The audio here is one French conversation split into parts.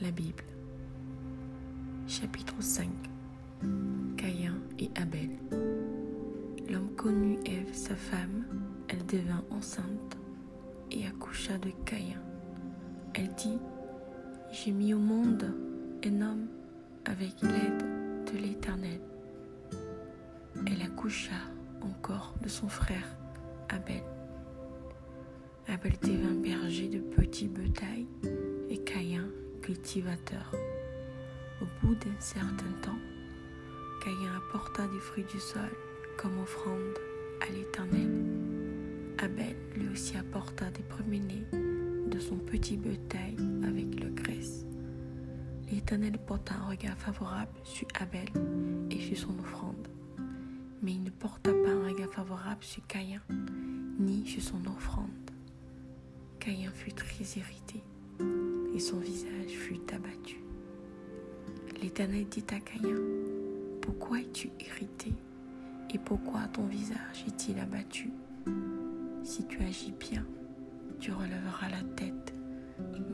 la Bible. Chapitre 5 Caïn et Abel. L'homme connut Ève, sa femme, elle devint enceinte et accoucha de Caïn. Elle dit, J'ai mis au monde un homme avec l'aide de l'Éternel. Elle accoucha encore de son frère Abel. Abel devint berger de petits bétail et Caïn cultivateur. Au bout d'un certain temps, Caïn apporta des fruits du sol comme offrande à l'Éternel. Abel lui aussi apporta des premiers-nés de son petit bétail avec le graisse. L'Éternel porta un regard favorable sur Abel et sur son offrande, mais il ne porta pas un regard favorable sur Caïn ni sur son offrande. Caïn fut très irrité son visage fut abattu. L'Éternel dit à Caïn, Pourquoi es-tu irrité et pourquoi ton visage est-il abattu? Si tu agis bien, tu relèveras la tête,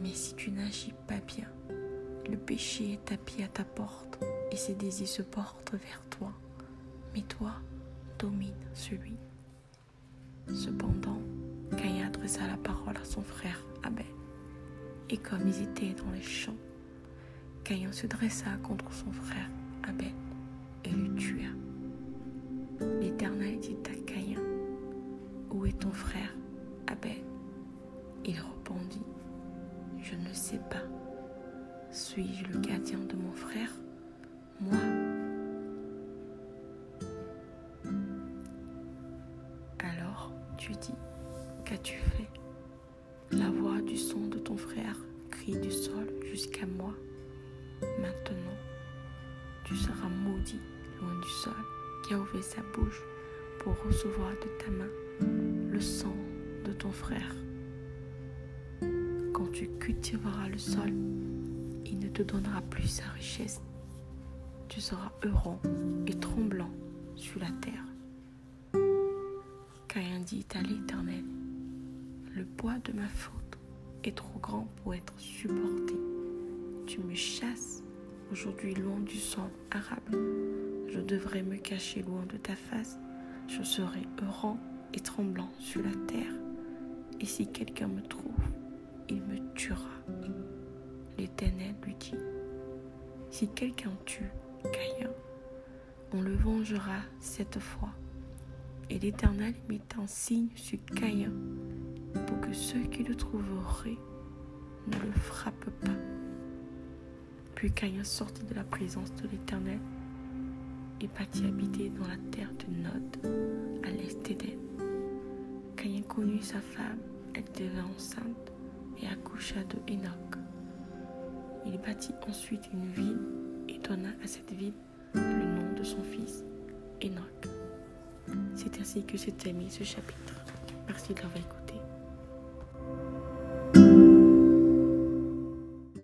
mais si tu n'agis pas bien, le péché est tapis à ta porte et ses désirs se portent vers toi, mais toi domine celui. Cependant, Caïn adressa la parole à son frère Abel. Et comme ils étaient dans les champs, Caïn se dressa contre son frère Abel et le tua. L'Éternel dit à Caïn, Où est ton frère Abel? Il répondit, Je ne sais pas. Suis-je le gardien de mon frère Moi? Alors tu dis, Qu'as-tu fait? Du son de ton frère crie du sol jusqu'à moi. Maintenant, tu seras maudit loin du sol qui a ouvert sa bouche pour recevoir de ta main le sang de ton frère. Quand tu cultiveras le sol, il ne te donnera plus sa richesse. Tu seras heureux et tremblant sur la terre. Caïn dit à l'Éternel, le poids de ma faute est trop grand pour être supporté. Tu me chasses aujourd'hui loin du sang arabe. Je devrais me cacher loin de ta face. Je serai heureux et tremblant sur la terre. Et si quelqu'un me trouve, il me tuera. L'Éternel lui dit, si quelqu'un tue Caïn, on le vengera cette fois. Et l'Éternel mit un signe sur Caïn pour que ceux qui le trouveraient ne le frappent pas. Puis Caïn sortit de la présence de l'Éternel et partit habiter dans la terre de Nod, à l'est d'Éden. Caïn connut sa femme, elle devint enceinte et accoucha de Enoch. Il bâtit ensuite une ville et donna à cette ville le nom de son fils, Enoch. C'est ainsi que s'est terminé ce chapitre. Merci de l'avoir écouté.